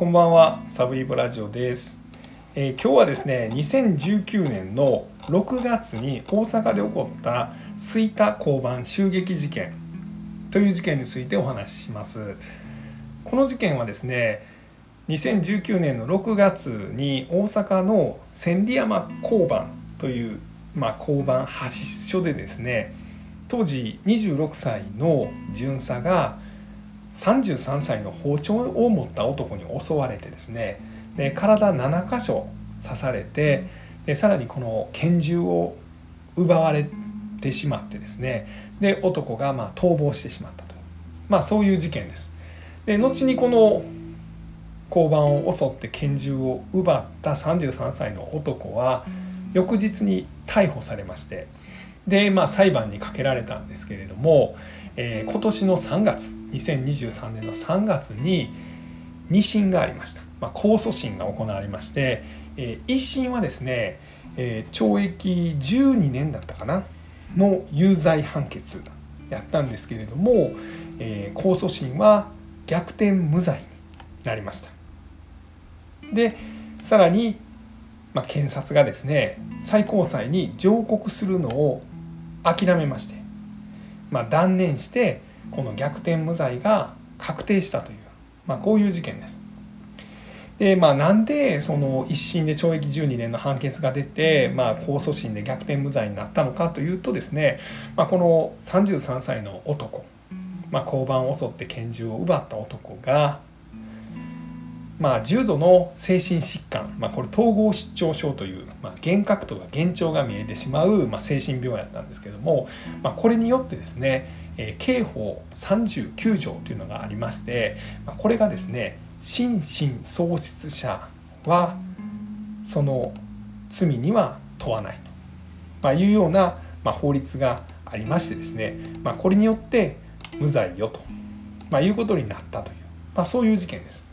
こんばんは、サブイボラジオです、えー今日はですね、2019年の6月に大阪で起こった吹田交番襲撃事件という事件についてお話しします。この事件はですね、2019年の6月に大阪の千里山交番という、まあ、交番派出所でですね、当時26歳の巡査が33歳の包丁を持った男に襲われてですねで体7箇所刺されてでさらにこの拳銃を奪われてしまってですねで男がま逃亡してしまったとまあそういう事件です。で後にこの交番を襲って拳銃を奪った33歳の男は翌日に逮捕されましてで、まあ、裁判にかけられたんですけれども、えー今年の3月2023年の3月に2審がありました、まあ、控訴審が行われまして、え1審はですね、えー懲役12年だったかなの有罪判決やったんですけれども、えー控訴審は逆転無罪になりました。でさらに、まあ、検察がですね最高裁に上告するのを諦めまして、まあ、断念してこの逆転無罪が確定したという、まあ、こういう事件です。でまあ、なんでその一審で懲役12年の判決が出て、まあ、控訴審で逆転無罪になったのかというとですね、まあ、この33歳の男、まあ、交番を襲って拳銃を奪った男が、まあ、重度の精神疾患、まあ、これ統合失調症という、まあ、幻覚とか幻聴が見えてしまう、まあ、精神病やったんですけども、まあ、これによってですね、えー刑法39条というのがありまして、ま、これがですね心神喪失者はその罪には問わないと、まあ、いうような、まあ、法律がありましてですね、まあ、これによって無罪よと、まあ、いうことになったという、まあ、そういう事件です。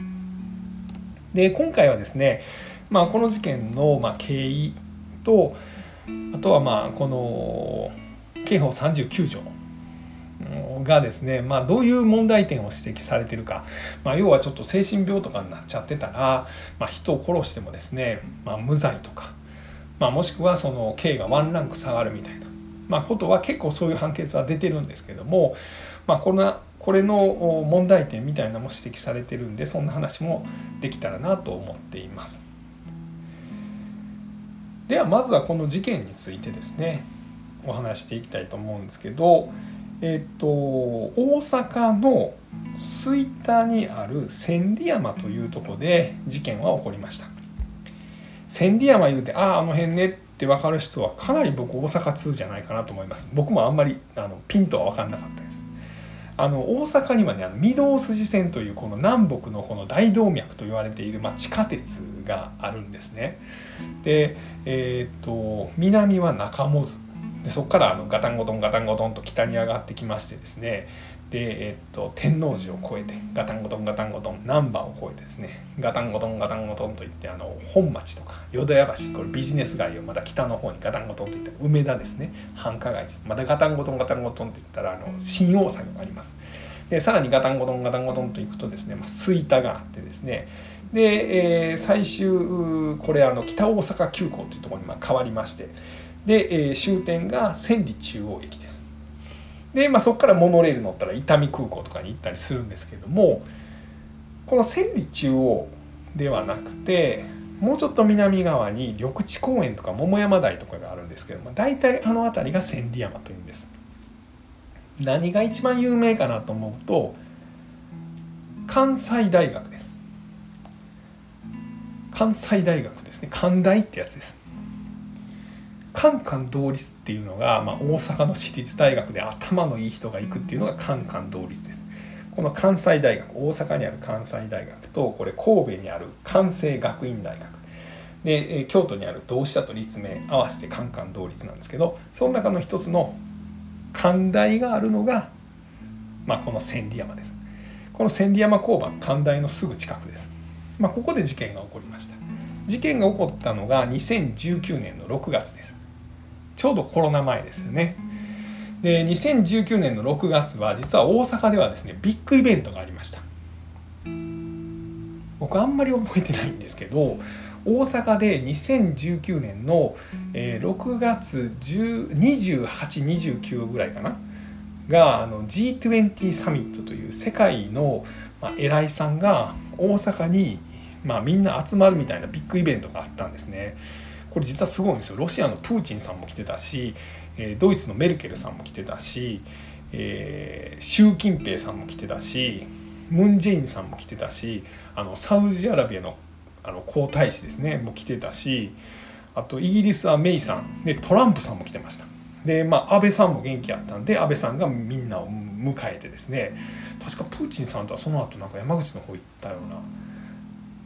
で今回はですね、まあ、この事件のまあ経緯とあとはまあこの刑法39条がですね、まあ、どういう問題点を指摘されてるか、まあ、要はちょっと精神病とかになっちゃってたら、まあ、人を殺してもですね、まあ、無罪とか、まあ、もしくはその刑がワンランク下がるみたいな、まあ、ことは結構そういう判決は出てるんですけども、まあ、このこれの問題点みたいなのも指摘されてるんでそんな話もできたらなと思っています。ではまずはこの事件についてですねお話していきたいと思うんですけど、えっと大阪の吹田にある千里山というとこで事件は起こりました。千里山言うてあああの辺ねって分かる人はかなり僕大阪通じゃないかなと思います。僕もあんまりあのピンとは分かんなかったです。あの大阪にはねあの御堂筋線というこの南北のこの大動脈と言われている、まあ、地下鉄があるんですね。で、えーっと南は中百舌でそこからあのガタンゴトンガタンゴトンと北に上がってきましてですね。で、えっと天王寺を越えてガタンゴトンガタンゴトン難波を越えてですね。ガタンゴトンガタンゴトンといってあの本町とか淀屋橋これビジネス街をまた北の方にガタンゴトンといった梅田ですね。繁華街です。またガタンゴトンガタンゴトンといったらあの新大阪があります。でさらにガタンゴトンガタンゴトンと行くとですね、まあ、吹田があってですね。で、えー最終これあの北大阪急行というところにまあ変わりまして。で、えー終点が千里中央駅です。で、まあ、そこからモノレール乗ったら伊丹空港とかに行ったりするんですけどもこの千里中央ではなくてもうちょっと南側に緑地公園とか桃山台とかがあるんですけども大体あの辺りが千里山というんです。何が一番有名かなと思うと関西大学です。関西大学ですね。関大ってやつです。カンカン同率っていうのが、まあ、大阪の私立大学で頭のいい人が行くっていうのがカンカン同率です。この関西大学大阪にある関西大学とこれ神戸にある関西学院大学。で京都にある同志社と立命合わせてカンカン同率なんですけどその中の一つの関大があるのが、まあ、この千里山です。この千里山交番関大のすぐ近くです、まあ、ここで事件が起こりました。事件が起こったのが2019年の6月です。ちょうどコロナ前ですよねで2019年の6月は実は大阪ではですねビッグイベントがありました僕あんまり覚えてないんですけど大阪で2019年の、6月2829ぐらいかながあの G20 サミットという世界の、偉いさんが大阪に、まあ、みんな集まるみたいなビッグイベントがあったんですね。これ実はすごいんですよ。ロシアのプーチンさんも来てたし、ドイツのメルケルさんも来てたし、えー、習近平さんも来てたしムン・ジェインさんも来てたしあのサウジアラビアのあの皇太子ですねも来てたしあとイギリスはメイさんでトランプさんも来てましたでまあ安倍さんも元気あったんで安倍さんがみんなを迎えてですね確かプーチンさんとはその後なんか山口の方行ったような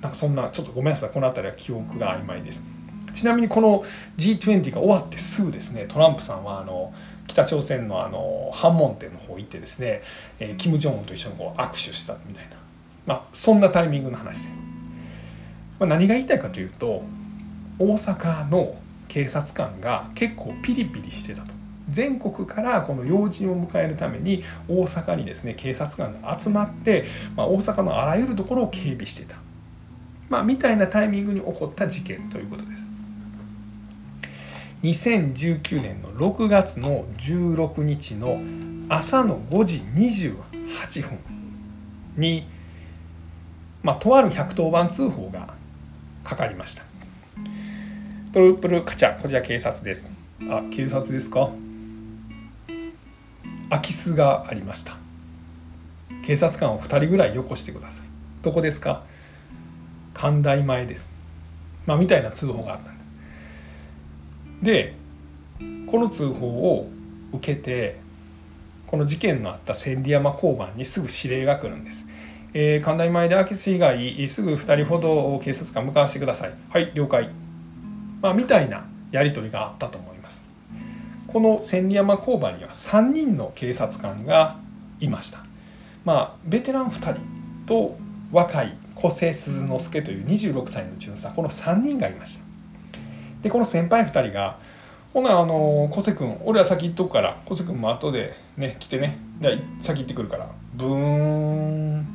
なんかそんなちょっとごめんなさいこの辺りは記憶が曖昧ですちなみにこの G20 が終わってすぐですねトランプさんはあの北朝鮮のあの反問店の方行ってですね、えー、キム・ジョンウンと一緒にこう握手したみたいな、まあ、そんなタイミングの話です。まあ、何が言いたいかというと大阪の警察官が結構ピリピリしてたと。全国からこの要人を迎えるために大阪にですね警察官が集まって、まあ、大阪のあらゆるところを警備してた、まあ、みたいなタイミングに起こった事件ということです。2019年の6月の16日の朝の5時28分に、まあ、とある110番通報がかかりました。プルプルカチャ、こちら警察です。あ、警察ですか？空き巣がありました。警察官を2人ぐらいよこしてください。どこですか？神台前です。まあ、みたいな通報があったんです。でこの通報を受けてこの事件のあった千里山交番にすぐ指令が来るんです。えー、神田前で空き巣以外すぐ2人ほど警察官向かわせてください。はい了解。まあ、みたいなやり取りがあったと思います。この千里山交番には3人の警察官がいました。まあベテラン2人と若い小瀬鈴之助という26歳の巡査この3人がいました。でこの先輩2人が「ほなあの小瀬君俺は先行っとくから小瀬君も後でね来てね。で先行ってくるから。ブーン。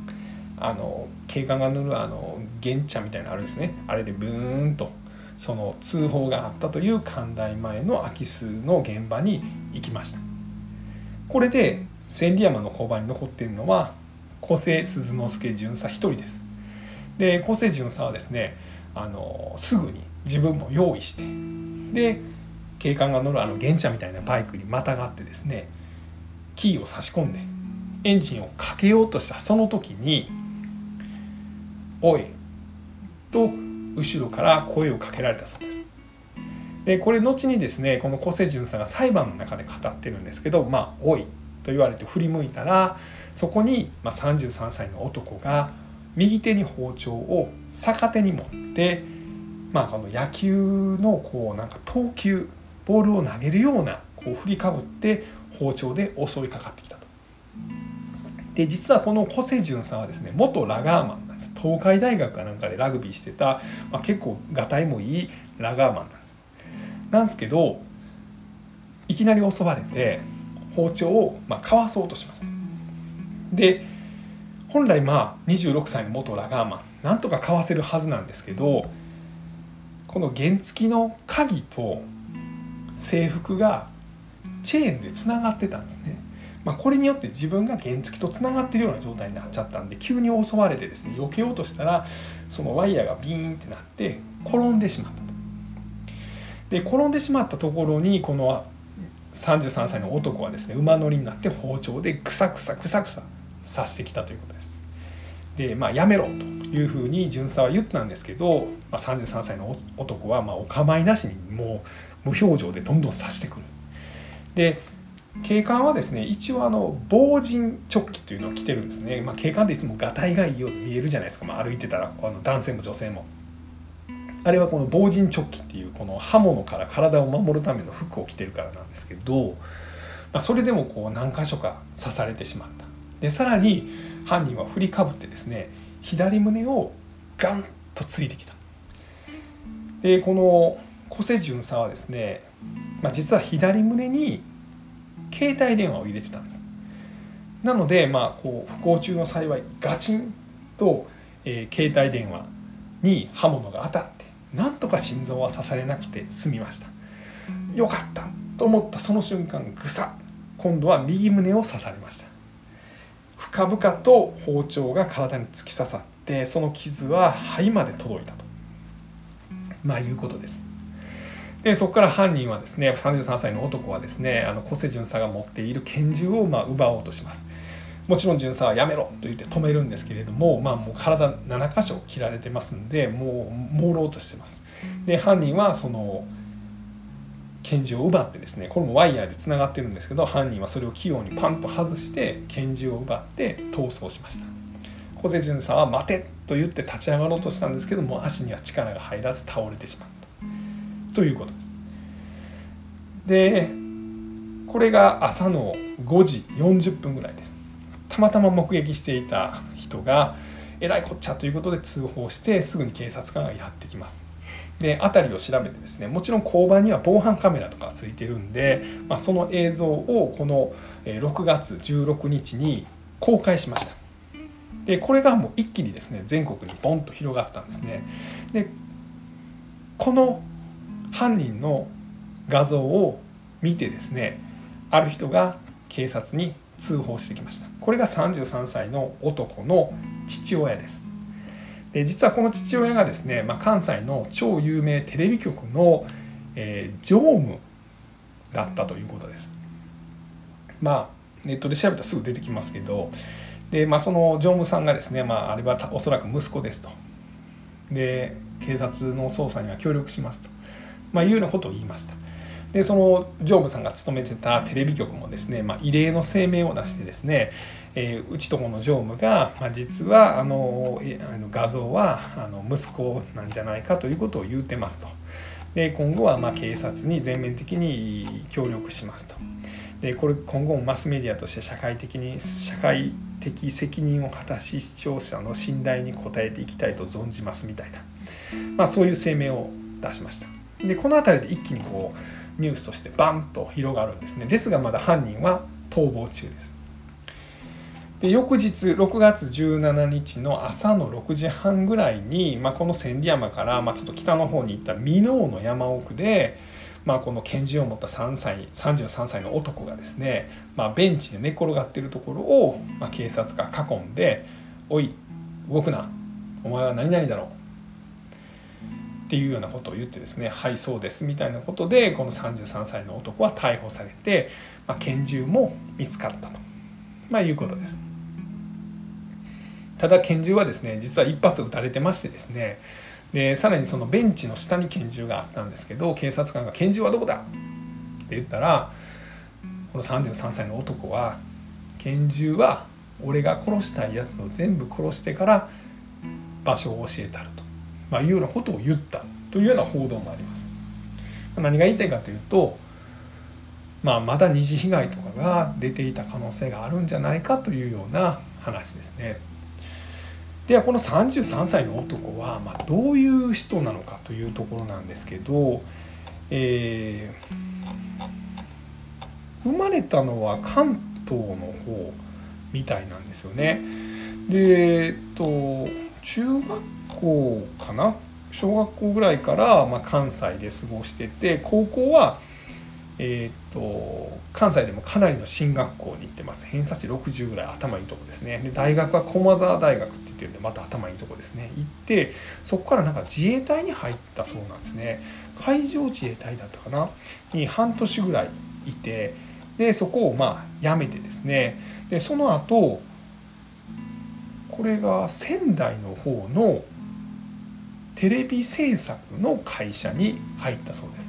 あの警官が塗るあの玄茶みたいなあるんですね。あれでブーンとその通報があったという寛大前の空き巣の現場に行きました。これで千里山の交番に残っているのは小瀬鈴之助巡査1人です。で小瀬巡査はですねあのすぐに自分も用意してで警官が乗るあの原茶みたいなバイクにまたがってですねキーを差し込んでエンジンをかけようとしたその時に「おい!」と後ろから声をかけられたそうです。でこれ後にですねこの小瀬淳さんが裁判の中で語ってるんですけど「まあ、おい!」と言われて振り向いたらそこに、ま、33歳の男が右手に包丁を逆手に持ってまあ、この野球のこうなんか投球ボールを投げるようなこう振りかぶって包丁で襲いかかってきたと。で実はこの小瀬淳さんはですね元ラガーマンなんです東海大学かなんかでラグビーしてた、まあ、結構がたいもいいラガーマンなんです。なんですけどいきなり襲われて包丁をまあかわそうとします。で本来まあ26歳の元ラガーマンなんとかかわせるはずなんですけどこの原付の鍵と制服がチェーンでつながってたんですね。まあ、これによって自分が原付とつながってるような状態になっちゃったんで急に襲われてですね避けようとしたらそのワイヤーがビーンってなって転んでしまったと。で転んでしまったところにこの33歳の男はですね馬乗りになって包丁でクサクサクサクサ刺してきたということです。で、まあ、やめろというふうに巡査は言ったんですけど、まあ、33歳の男はまお構いなしにもう無表情でどんどん刺してくる。で警官はですね一応あの防塵チョッキというのを着てるんですね、まあ、警官っていつもがたいがいいように見えるじゃないですか、まあ、歩いてたらあの男性も女性も。あれはこの防塵チョッキっていうこの刃物から体を守るための服を着てるからなんですけど、まあ、それでもこう何箇所か刺されてしまった。でさらに犯人は振りかぶってですね左胸をガンとついてきた。でこの小瀬巡査はですね、まあ、実は左胸に携帯電話を入れてたんです。なのでまあこう不幸中の幸いガチンとえー、携帯電話に刃物が当たってなんとか心臓は刺されなくて済みました。よかったと思ったその瞬間ぐさ今度は右胸を刺されました。深々と包丁が体に突き刺さってその傷は肺まで届いたと。まあいうことです。でそこから犯人はですね33歳の男はですねあの小瀬巡査が持っている拳銃をま奪おうとします。もちろん巡査はやめろと言って止めるんですけれども、まあ、もう体7箇所切られてますんでもう朦朧としてます。で犯人はその拳銃を奪ってですねこれもワイヤーでつながってるんですけど犯人はそれを器用にパンと外して拳銃を奪って逃走しました。小瀬巡査は「待て!」と言って立ち上がろうとしたんですけども足には力が入らず倒れてしまった。ということです。でこれが朝の5時40分ぐらいです。たまたま目撃していた人がえらいこっちゃということで通報してすぐに警察官がやってきます。で辺りを調べてですねもちろん交番には防犯カメラとかついてるんで、まあ、その映像をこの6月16日に公開しました。でこれがもう一気にですね全国にボンと広がったんですね。でこの犯人の画像を見てですねある人が警察に通報してきました。これが33歳の男の父親です。で実はこの父親がですね、まあ、関西の超有名テレビ局の、えー、常務だったということです。まあネットで調べたらすぐ出てきますけどで、まあ、その常務さんがですね、まあ、あれはおそらく息子ですと。で警察の捜査には協力しますと、まあ、いうようなことを言いました。でその常務さんが勤めてたテレビ局もですね、まあ、異例の声明を出してですね、えー、うちとこの常務が、まあ、実はあのあの画像はあの息子なんじゃないかということを言うてますと。で今後はま警察に全面的に協力しますと。でこれ今後もマスメディアとして社会的に社会的責任を果たし視聴者の信頼に応えていきたいと存じますみたいな、まあ、そういう声明を出しました。でこの辺りで一気にこうニュースとしてバンと広がるんですね。ですがまだ犯人は逃亡中です。で翌日6月17日の朝の6時半ぐらいに、まあ、この千里山から、まあ、ちょっと北の方に行った箕面の山奥で、まあ、この拳銃を持った3歳33歳の男がですね、まあ、ベンチで寝転がっているところを、まあ、警察が囲んで「おい動くな。お前は何々だろう」っていうようなことを言ってですね「はいそうです」みたいなことでこの33歳の男は逮捕されて、まあ、拳銃も見つかったと、まあ、いうことです。ただ拳銃はですね実は一発撃たれてましてですねでさらにそのベンチの下に拳銃があったんですけど警察官が「拳銃はどこだ?」って言ったらこの33歳の男は「拳銃は俺が殺したいやつを全部殺してから場所を教えたる」と。まあ、いうようなことを言ったというような報道もあります。何が言いたいかというと、まあ、まだ二次被害とかが出ていた可能性があるんじゃないかというような話ですね。ではこの33歳の男は、まあ、どういう人なのかというところなんですけど、えー、生まれたのは関東の方みたいなんですよね。でえっと中学校かな？小学校ぐらいから、まあ、関西で過ごしてて高校は、えーと、関西でもかなりの進学校に行ってます。偏差値60ぐらい頭いいとこですね。で大学は駒澤大学って言ってるんでまた頭いいとこですね。行ってそこからなんか自衛隊に入ったそうなんですね。海上自衛隊だったかな？に半年ぐらいいてでそこをまあ辞めてですね。でその後これが仙台の方のテレビ制作の会社に入ったそうです。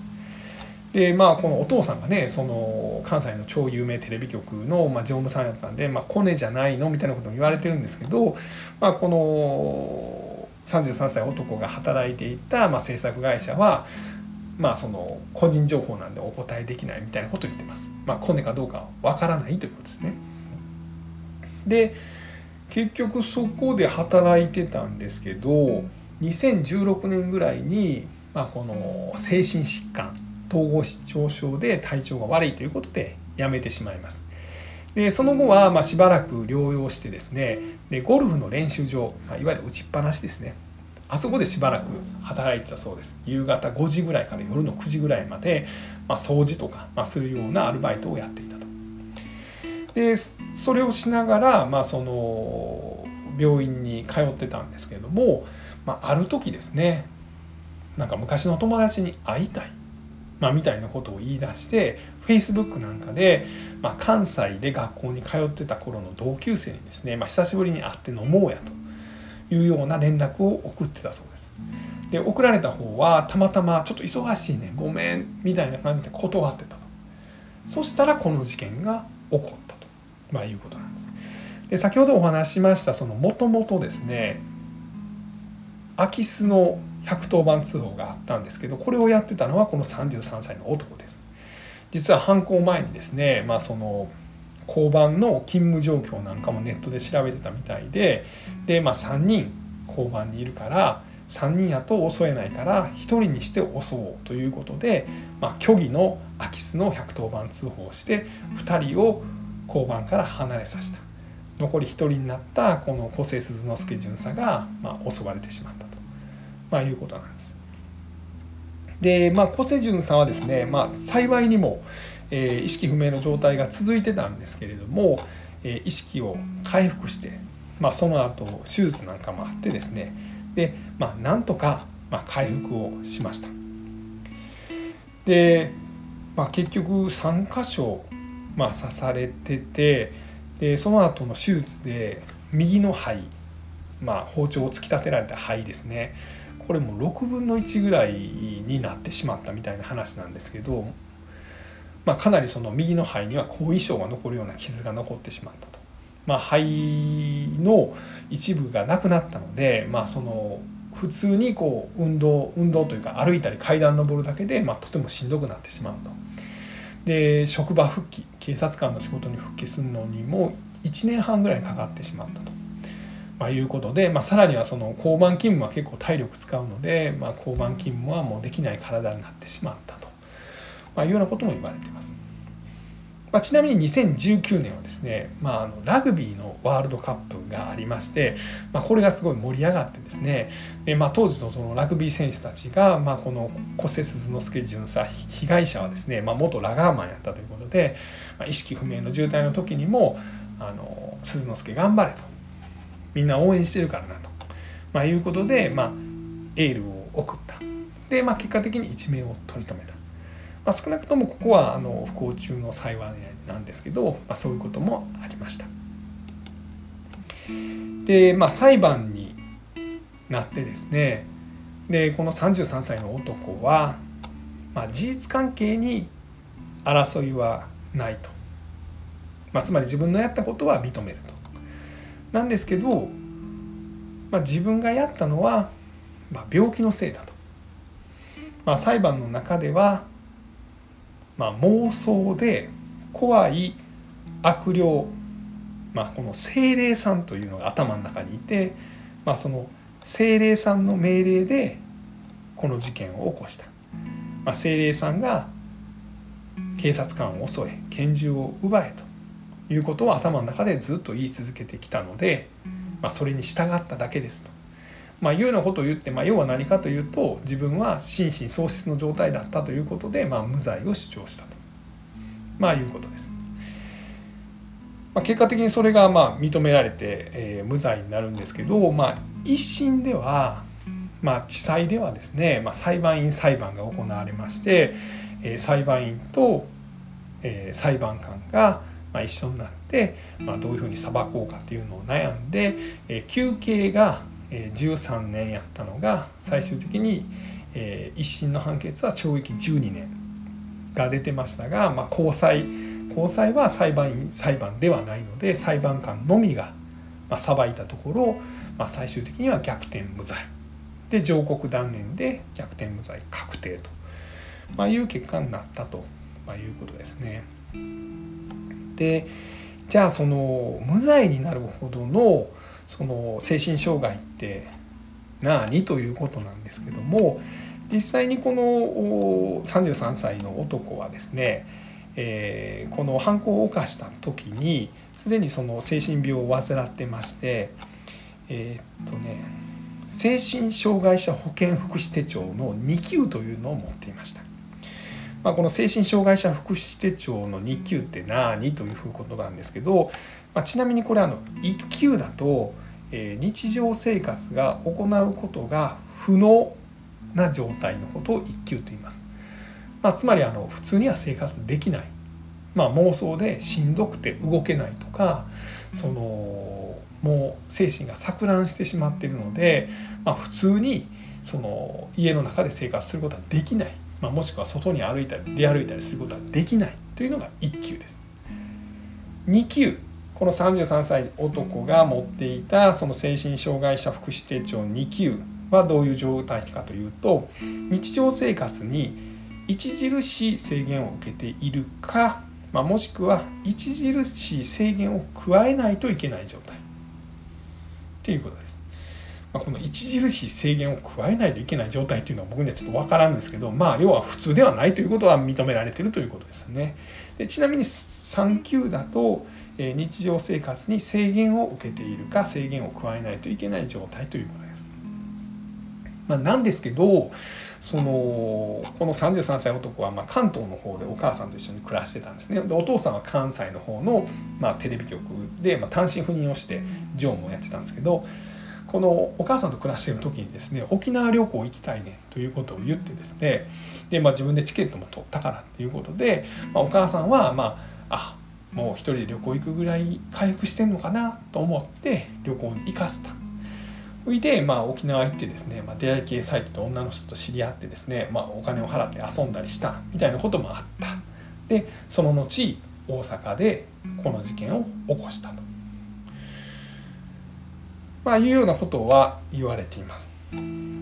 でまあこのお父さんがねその関西の超有名テレビ局の、まあ、常務さんやったんで、まあ、コネじゃないのみたいなことも言われてるんですけど、まあ、この33歳男が働いていた、まあ、制作会社はまあその個人情報なんでお答えできないみたいなことを言ってます。まあ、コネかどうかわからないということですね。で結局そこで働いてたんですけど2016年ぐらいに、まあ、この精神疾患統合失調症で体調が悪いということで辞めてしまいます。でその後はましばらく療養してですねでゴルフの練習場まいわゆる打ちっぱなしですね。あそこでしばらく働いてたそうです。夕方5時ぐらいから夜の9時ぐらいまで、まあ、掃除とか、ま、するようなアルバイトをやっていたと。でそれをしながら、まあ、その病院に通ってたんですけれども、まあ、ある時ですねなんか昔の友達に会いたい、まあ、みたいなことを言い出して Facebook なんかで、まあ、関西で学校に通ってた頃の同級生にですね、まあ、久しぶりに会って飲もうやというような連絡を送ってたそうです。で送られた方はたまたまちょっと忙しいねごめんみたいな感じで断ってたとそしたらこの事件が起こったと、まあ、いうことなんですで先ほどお話ししましたそのもともとですね空き巣の110番通報があったんですけどこれをやってたのはこの33歳の男です。実は犯行前にですねまあその交番の勤務状況なんかもネットで調べてたみたいでで、まあ、3人交番にいるから3人やと襲えないから1人にして襲おうということで、まあ、虚偽の空き巣の110番通報をして2人を交番から離れさせた。残り1人になったこの小瀬鈴之助巡査が、まあ、襲われてしまった、まあ、いうことなんです。で、まあ、小瀬巡査はですね、まあ、幸いにも、えー、意識不明の状態が続いてたんですけれども、えー、意識を回復して、まあ、その後手術なんかもあってですねで、まあ、なんとか、まあ、回復をしました。で、まあ、結局3箇所、まあ、刺されててでその後の手術で右の肺、まあ、包丁を突き立てられた肺ですねこれも6分の1ぐらいになってしまったみたいな話なんですけど、まあ、かなりその右の肺には後遺症が残るような傷が残ってしまったと。まあ、肺の一部がなくなったので、まあ、その普通にこう運動運動というか歩いたり階段登るだけで、まあ、とてもしんどくなってしまうと。で職場復帰警察官の仕事に復帰するのにも1年半ぐらいかかってしまったと。まあ、いうことで、まあ、さらにはその交番勤務は結構体力使うので、まあ、交番勤務はもうできない体になってしまったと、まあ、いうようなことも言われています。まあ、ちなみに2019年はですね、まあ、あのラグビーのワールドカップがありまして、まあ、これがすごい盛り上がってですねで、まあ、当時のそのラグビー選手たちが、まあ、この小瀬鈴之助巡査被害者はですね、まあ、元ラガーマンやったということで、まあ、意識不明の重体の時にもあの鈴之助頑張れとみんな応援してるからなと、まあ、いうことで、まあ、エールを送ったで、まあ、結果的に一命を取り留めた。まあ、少なくともここはあの不幸中の幸いなんですけど、まあ、そういうこともありました。で、まあ、裁判になってですねでこの33歳の男は、まあ、事実関係に争いはないと、まあ、つまり自分のやったことは認める。なんですけど、まあ、自分がやったのは、まあ、病気のせいだと。まあ、裁判の中ではまあ、妄想で怖い悪霊、まあ、この精霊さんというのが頭の中にいて、まあ、その精霊さんの命令でこの事件を起こした、まあ、精霊さんが警察官を襲え拳銃を奪えということを頭の中でずっと言い続けてきたので、まあ、それに従っただけですと。まあ、いうようなことを言って、まあ、要は何かというと自分は心神喪失の状態だったということで、まあ、無罪を主張したと、まあ、いうことです。まあ、結果的にそれがまあ認められて、えー、無罪になるんですけど、まあ、一審では、まあ、地裁ではですね、まあ、裁判員裁判が行われまして、えー、裁判員と、えー、裁判官がまあ一緒になって、まあ、どういうふうに裁こうかっていうのを悩んで、えー、求刑が13年やったのが最終的に一審の判決は懲役12年が出てましたが、まあ、高裁高裁は裁判員裁判ではないので裁判官のみが裁いたところ、まあ、最終的には逆転無罪で上告断念で逆転無罪確定と、まあ、いう結果になったと、ま、いうことですね。でじゃあその無罪になるほどのその精神障害って何ということなんですけども実際にこの33歳の男はですねえー、この犯行を犯した時にすでにその精神病を患ってましてえー、っとね精神障害者保健福祉手帳の2級というのを持っていました。まあ、この精神障害者福祉手帳の2級って何というふうことなんですけど、まあ、ちなみにこれあの1級だと、えー、日常生活が行うことが不能な状態のことを1級と言います。まあ、つまりあの普通には生活できない、まあ、妄想でしんどくて動けないとかそのもう精神が錯乱してしまっているので、まあ、普通にその家の中で生活することはできない、まあ、もしくは外に歩いたり出歩いたりすることはできないというのが1級です。2級この33歳男が持っていたその精神障害者福祉手帳2級はどういう状態かというと日常生活に著しい制限を受けているか、まあ、もしくは著しい制限を加えないといけない状態っていうことです。ま、この著しい制限を加えないといけない状態っていうのは僕にはちょっと分からんですけどまあ要は普通ではないということは認められているということですね。でちなみに3級だとえ日常生活に制限を受けているか制限を加えないといけない状態ということです。まあ、なんですけどそのこの33歳男はま関東の方でお母さんと一緒に暮らしてたんですねでお父さんは関西の方のまテレビ局でま単身赴任をして常務をやってたんですけどこのお母さんと暮らしてる時にですね沖縄旅行行きたいねということを言ってですねで、まあ、自分でチケットも取ったからっていうことで、まあ、お母さんはまああもう一人で旅行行くぐらい回復してんのかなと思って旅行に行かせた。それで、まあ、沖縄行ってですね、まあ、出会い系サイトで女の人と知り合ってですね、まあ、お金を払って遊んだりしたみたいなこともあった。でその後大阪でこの事件を起こしたと、まあ、いうようなことは言われています。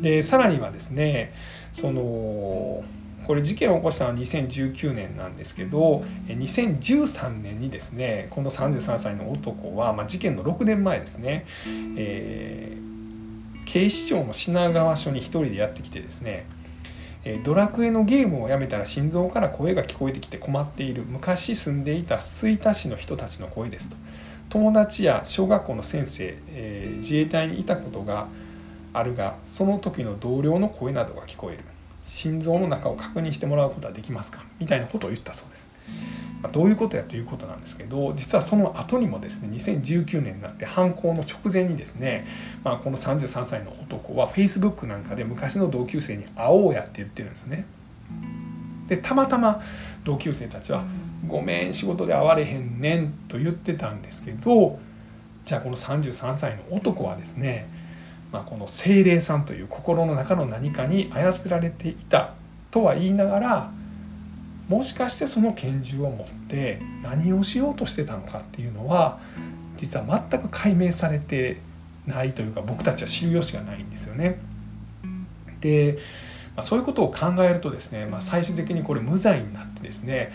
でさらにはですねそのこれ事件を起こしたのは2019年なんですけど2013年にですねこの33歳の男は、まあ、事件の6年前ですね、えー警視庁の品川署に1人でやってきてですねドラクエのゲームをやめたら心臓から声が聞こえてきて困っている昔住んでいた吹田市の人たちの声ですと。友達や小学校の先生、えー、自衛隊にいたことがあるがその時の同僚の声などが聞こえる。心臓の中を確認してもらうことはできますか？みたいなことを言ったそうです。まあ、どういうことやということなんですけど実はその後にもですね2019年になって犯行の直前にですね、まあ、この33歳の男は Facebook なんかで昔の同級生に会おうやって言ってるんですね。でたまたま同級生たちは「ごめん仕事で会われへんねん」と言ってたんですけどじゃあこの33歳の男はですね、まあ、この精霊さんという心の中の何かに操られていたとは言いながらもしかしてその拳銃を持って何をしようとしてたのかっていうのは実は全く解明されてないというか僕たちは知る由がないんですよね。で、まあ、そういうことを考えるとですね、まあ、最終的にこれ無罪になってですね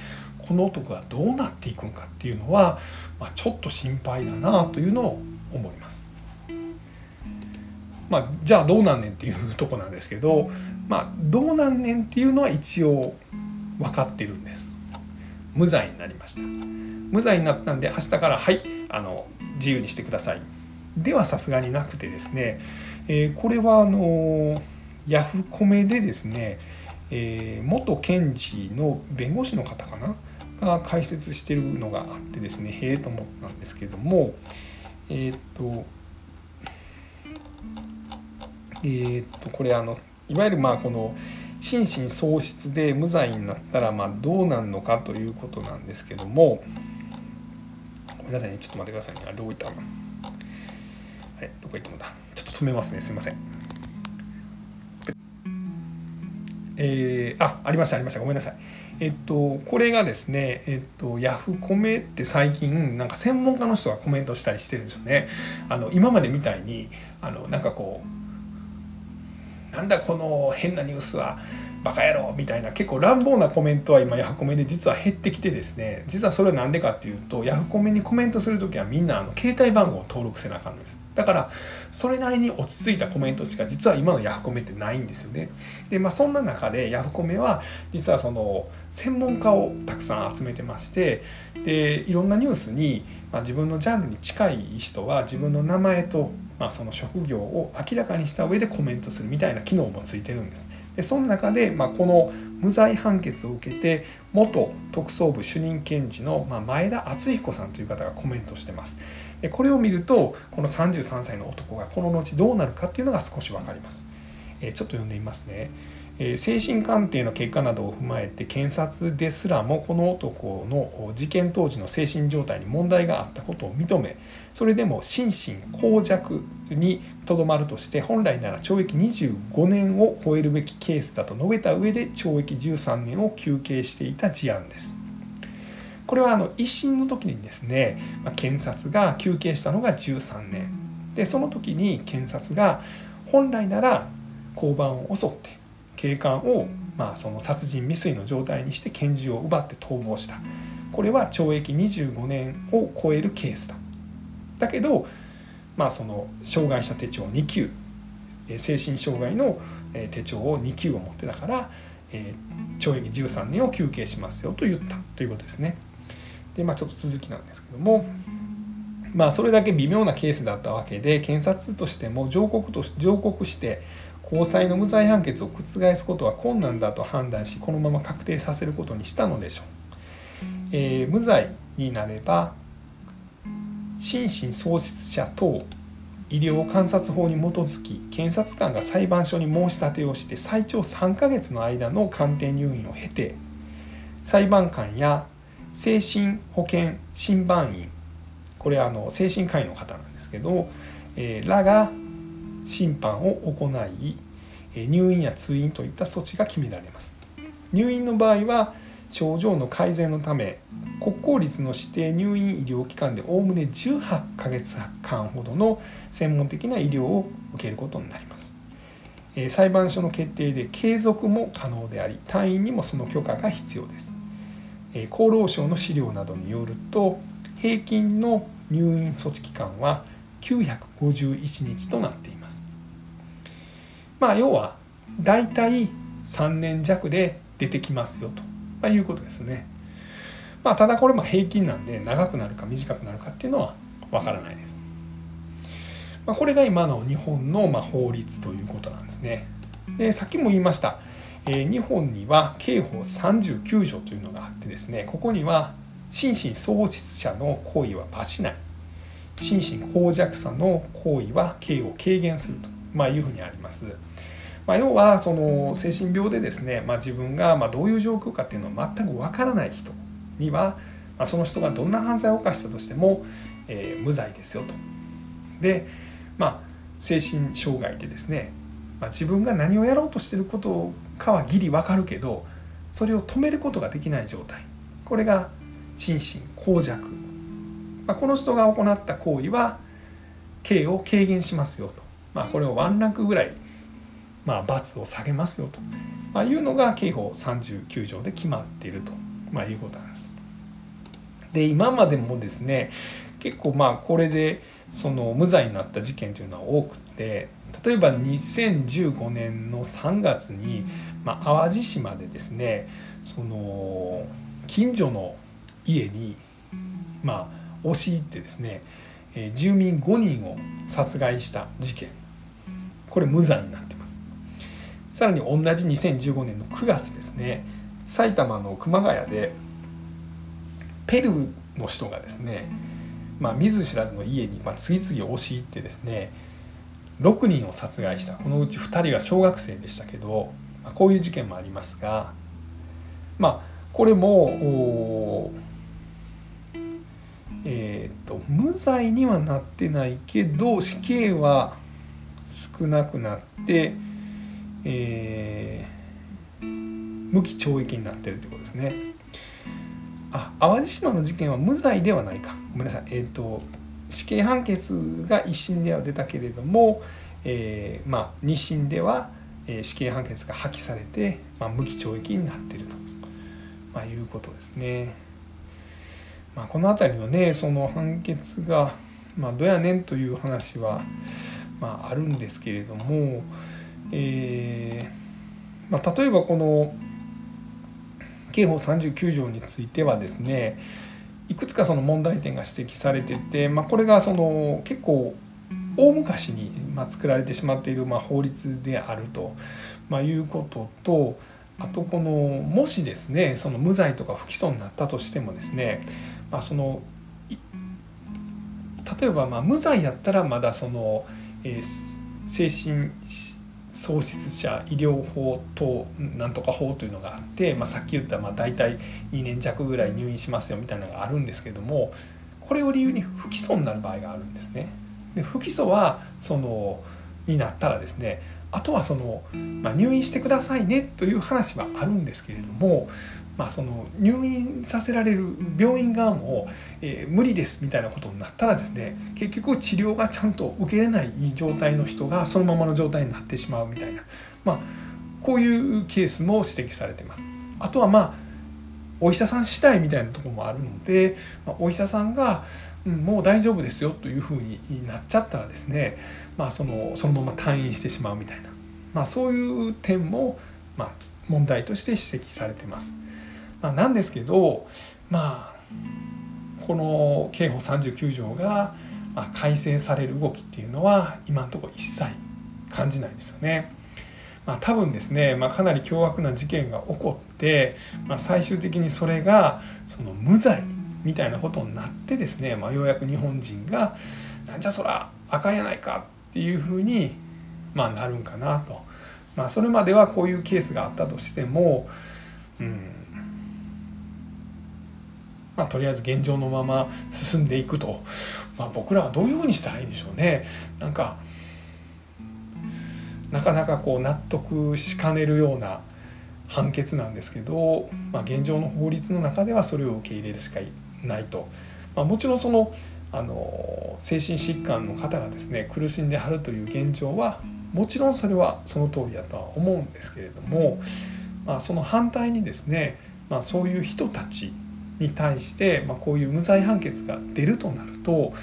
この男がどうなっていくのかっていうのは、まあ、ちょっと心配だなというのを思います。まあ、じゃあどうなんねんっていうとこなんですけど、まあ、どうなんねんっていうのは一応分かってるんです。無罪になりました。無罪になったんで明日からはいあの自由にしてください。ではさすがになくてですね、えー、これはあのヤフコメでですね、えー、元検事の弁護士の方かな解説してるのがあってですねへえと思ったんですけどもえっ、とえっ、とこれあのいわゆるまあこの心神喪失で無罪になったらまあどうなんのかということなんですけどもごめんなさいねちょっと待ってくださいねあれどこ行ったかなあれどこ行ったのだ？ちょっと止めますねすいません。えー、あありましたありました。ごめんなさい。えっとこれがですねえっとヤフコメって最近なんか専門家の人がコメントしたりしてるんですよね。あの今までみたいにあのなんかこうなんだこの変なニュースは。バカ野郎みたいな結構乱暴なコメントは今ヤフコメで実は減ってきてですね。実はそれは何でかっていうとヤフコメにコメントする時はみんなあの携帯番号を登録せなあかんのです。だからそれなりに落ち着いたコメントしか実は今のヤフコメってないんですよね。でまあそんな中でヤフコメは実はその専門家をたくさん集めてましてでいろんなニュースに、まあ、自分のジャンルに近い人は自分の名前と、まあ、その職業を明らかにした上でコメントするみたいな機能もついてるんです。でその中で、まあ、この無罪判決を受けて元特捜部主任検事の、まあ、前田敦彦さんという方がコメントしてます。でこれを見るとこの33歳の男がこの後どうなるかっていうのが少し分かります、え、ちょっと読んでみますね。え精神鑑定の結果などを踏まえて検察ですらもこの男の事件当時の精神状態に問題があったことを認めそれでも心神耗弱にとどまるとして本来なら懲役25年を超えるべきケースだと述べた上で懲役13年を求刑していた事案です。これはあの一審の時にですね、ま検察が求刑したのが13年でその時に検察が本来なら交番を襲って警官を、まあ、その殺人未遂の状態にして拳銃を奪って逃亡した。これは懲役25年を超えるケースだ。だけど、まあ、その障害者手帳2級精神障害の手帳を2級を持ってたから、え懲役13年を求刑しますよと言ったということですね。でまあちょっと続きなんですけどもまあそれだけ微妙なケースだったわけで検察としても上告と上告して高裁の無罪判決を覆すことは困難だと判断しこのまま確定させることにしたのでしょう、えー、無罪になれば心神喪失者等医療観察法に基づき検察官が裁判所に申し立てをして最長3ヶ月の間の鑑定入院を経て裁判官や精神保健審判員これはあの精神科医の方なんですけど、えー、らが審判を行い入院や通院といった措置が決められます。入院の場合は症状の改善のため国公立の指定入院医療機関でおおむね18ヶ月間ほどの専門的な医療を受けることになります。裁判所の決定で継続も可能であり退院にもその許可が必要です。厚労省の資料などによると平均の入院措置期間は951日となっています。まあ要は大体3年弱で出てきますよと、ま、いうことですね。まあ、ただこれも平均なんで長くなるか短くなるかっていうのはわからないです。まあ、これが今の日本のま法律ということなんですね。でさっきも言いました、えー、日本には刑法39条というのがあってですねここには心神喪失者の行為は罰しない心神耗弱者の行為は刑を軽減すると、まあ、いうふうにあります。まあ、要はその精神病でですね、まあ、自分がまどういう状況かっていうのは全くわからない人には、まあ、その人がどんな犯罪を犯したとしても、えー、無罪ですよと。でまあ精神障害でですね、まあ、自分が何をやろうとしてることかはギリわかるけどそれを止めることができない状態。これが心神耗弱、まあ、この人が行った行為は刑を軽減しますよと、まあ、これをワンランクぐらいまあ、罰を下げますよと、まあ、いうのが刑法39条で決まっていると、まあ、いうことなんです。で今までもですね結構まあこれでその無罪になった事件というのは多くて例えば2015年の3月に、まあ、淡路島でですねその近所の家にまあ押し入ってですね住民5人を殺害した事件。これ無罪になってます。さらに同じ2015年の9月ですね埼玉の熊谷でペルーの人がですね、まあ、見ず知らずの家にま次々押し入ってですね6人を殺害した。このうち2人が小学生でしたけど、まあ、こういう事件もありますがまあこれもえーと無罪にはなってないけど死刑は少なくなってえー、無期懲役になってるということですね。あ淡路島の事件は無罪ではないかごめんなさいえっ、ー、と死刑判決が1審では出たけれども、えー、まあ2審ではえ死刑判決が破棄されて、まあ、無期懲役になってると、まあ、いうことですね。まあ、この辺りのねその判決が、まあ、どやねんという話は、まあ、あるんですけれども、えーまあ、例えばこの刑法39条についてはですねいくつかその問題点が指摘されてて、まあ、これがその結構大昔に作られてしまっているま法律であると、まいうこととあとこのもしですねその無罪とか不起訴になったとしてもですね、まあ、その例えばま無罪やったらまだその、え精神喪失者医療法となんとか法というのがあって、まあ、さっき言ったまあ大体2年弱ぐらい入院しますよみたいなのがあるんですけどもこれを理由に不起訴になる場合があるんですね。で不起訴はそのになったらですねあとはその、まあ、入院してくださいねという話はあるんですけれども、まあ、その入院させられる病院側も、えー、無理ですみたいなことになったらですね結局治療がちゃんと受けれない状態の人がそのままの状態になってしまうみたいな、まあ、こういうケースも指摘されてます。あとはまあお医者さん次第みたいなところもあるので、まあ、お医者さんがうん、もう大丈夫ですよというふうになっちゃったらですね、まあ、そのそのまま退院してしまうみたいな、まあ、そういう点も、まあ、問題として指摘されてます。まあ、なんですけど、まあ、この刑法39条が改正される動きっていうのは今のところ一切感じないですよね。まあ、多分ですね、まあ、かなり凶悪な事件が起こって、まあ、最終的にそれがその無罪みたいなことになってですね、まあ、ようやく日本人が「なんじゃそらあかんやないか」っていうふうに、まあ、なるんかなと。まあ、それまではこういうケースがあったとしても、うんまあ、とりあえず現状のまま進んでいくと、まあ、僕らはどういうふうにしたらいいんでしょうね。なんかなかなかこう納得しかねるような判決なんですけど、まあ、現状の法律の中ではそれを受け入れるしかないと、まあ、もちろんそのあの精神疾患の方がですね苦しんではるという現状はもちろんそれはその通りだとは思うんですけれども、まあ、その反対にですね、まあ、そういう人たちに対して、まあ、こういう無罪判決が出るとなると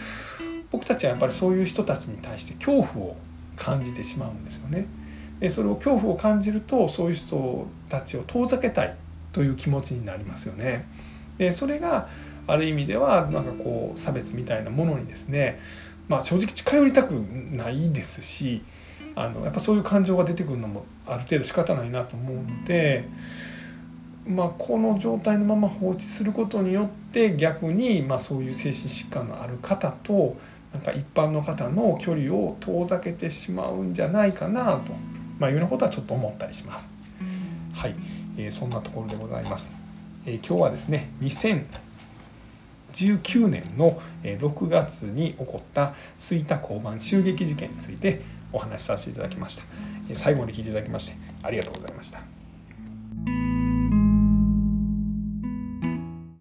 僕たちはやっぱりそういう人たちに対して恐怖を感じてしまうんですよね。でそれを恐怖を感じるとそういう人たちを遠ざけたいという気持ちになりますよね。でそれがある意味ではなんかこう差別みたいなものにですね、まあ、正直近寄りたくないですしあのやっぱそういう感情が出てくるのもある程度仕方ないなと思うので、まあ、この状態のまま放置することによって逆に、まあ、そういう精神疾患のある方となんか一般の方の距離を遠ざけてしまうんじゃないかなと、まあ、いうようなことはちょっと思ったりします。はい、えー、そんなところでございます。えー、今日はですね2019年の6月に起こった吹田交番襲撃事件についてお話しさせていただきました。最後まで聞いていただきましてありがとうございました。